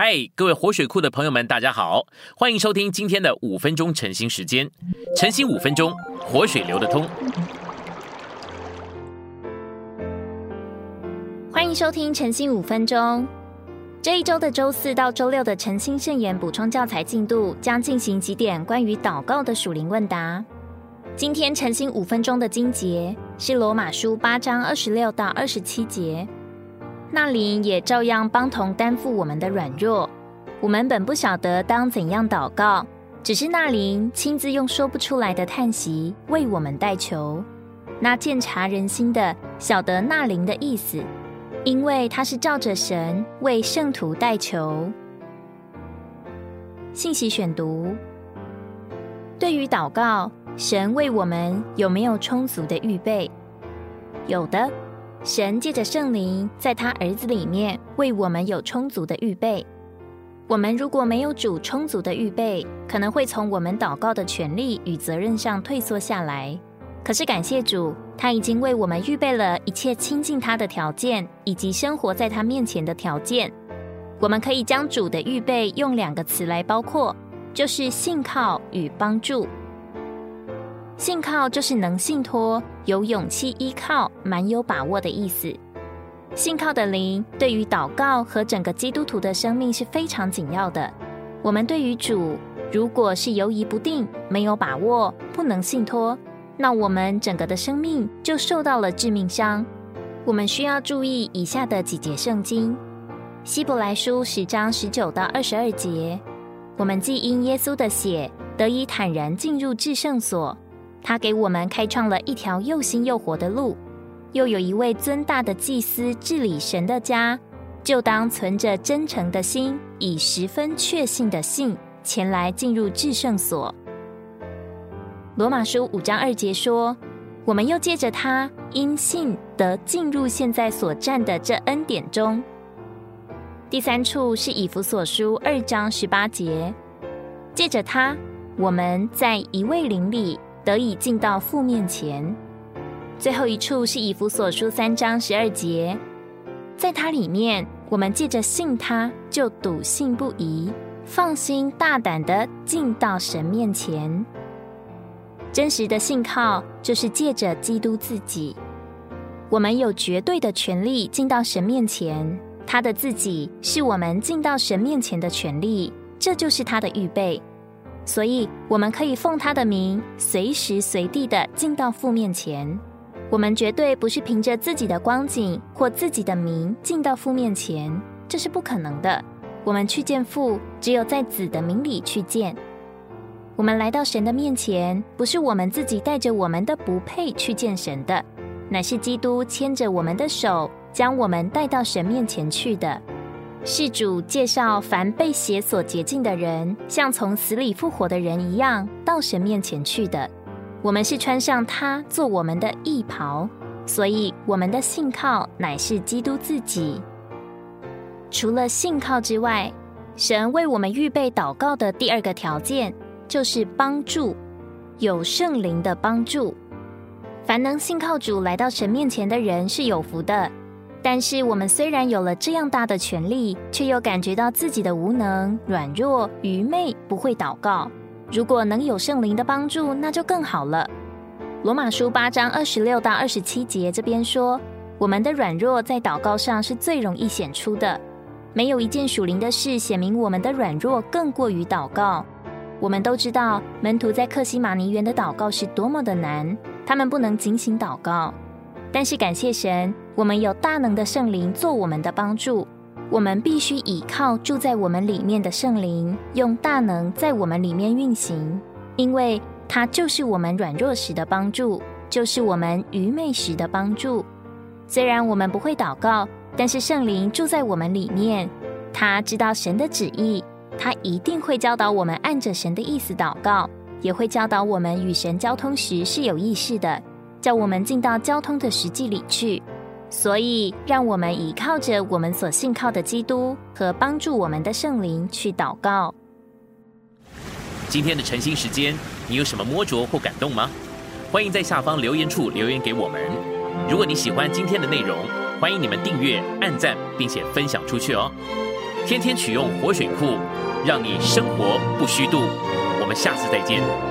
嗨，各位活水库的朋友们，大家好，欢迎收听今天的五分钟晨兴时间。晨兴五分钟，活水流得通。欢迎收听晨兴五分钟。这一周的周四到周六的晨兴圣言补充教材进度，将进行几点关于祷告的属灵问答。今天晨兴五分钟的经节是罗马书八章二十六到二十七节。那灵也照样帮同担负我们的软弱，我们本不晓得当怎样祷告，只是那灵亲自用说不出来的叹息为我们代求。那鉴察人心的晓得那灵的意思，因为他是照着神为圣徒代求。信息选读：对于祷告，神为我们有没有充足的预备？有的。神借着圣灵，在他儿子里面为我们有充足的预备。我们如果没有主充足的预备，可能会从我们祷告的权利与责任上退缩下来。可是感谢主，他已经为我们预备了一切亲近他的条件，以及生活在他面前的条件。我们可以将主的预备用两个词来包括，就是信靠与帮助。信靠就是能信托、有勇气依靠、蛮有把握的意思。信靠的灵对于祷告和整个基督徒的生命是非常紧要的。我们对于主如果是犹疑不定、没有把握、不能信托，那我们整个的生命就受到了致命伤。我们需要注意以下的几节圣经：希伯来书十章十九到二十二节。我们既因耶稣的血得以坦然进入至圣所。他给我们开创了一条又新又活的路，又有一位尊大的祭司治理神的家，就当存着真诚的心，以十分确信的信前来进入至圣所。罗马书五章二节说：“我们又借着他因信得进入现在所占的这恩典中。”第三处是以弗所书二章十八节：“借着他，我们在一位灵里。”得以进到父面前。最后一处是以弗所书三章十二节，在它里面，我们借着信他，就笃信不疑，放心大胆的进到神面前。真实的信靠就是借着基督自己，我们有绝对的权利进到神面前。他的自己是我们进到神面前的权利，这就是他的预备。所以，我们可以奉他的名，随时随地的进到父面前。我们绝对不是凭着自己的光景或自己的名进到父面前，这是不可能的。我们去见父，只有在子的名里去见。我们来到神的面前，不是我们自己带着我们的不配去见神的，乃是基督牵着我们的手，将我们带到神面前去的。事主介绍，凡被血所洁净的人，像从死里复活的人一样，到神面前去的。我们是穿上他做我们的义袍，所以我们的信靠乃是基督自己。除了信靠之外，神为我们预备祷告的第二个条件，就是帮助，有圣灵的帮助。凡能信靠主来到神面前的人，是有福的。但是我们虽然有了这样大的权利，却又感觉到自己的无能、软弱、愚昧，不会祷告。如果能有圣灵的帮助，那就更好了。罗马书八章二十六到二十七节这边说，我们的软弱在祷告上是最容易显出的。没有一件属灵的事显明我们的软弱更过于祷告。我们都知道门徒在克西马尼园的祷告是多么的难，他们不能警醒祷告。但是感谢神。我们有大能的圣灵做我们的帮助，我们必须倚靠住在我们里面的圣灵，用大能在我们里面运行，因为它就是我们软弱时的帮助，就是我们愚昧时的帮助。虽然我们不会祷告，但是圣灵住在我们里面，他知道神的旨意，他一定会教导我们按着神的意思祷告，也会教导我们与神交通时是有意识的，叫我们进到交通的实际里去。所以，让我们依靠着我们所信靠的基督和帮助我们的圣灵去祷告。今天的晨兴时间，你有什么摸着或感动吗？欢迎在下方留言处留言给我们。如果你喜欢今天的内容，欢迎你们订阅、按赞，并且分享出去哦。天天取用活水库，让你生活不虚度。我们下次再见。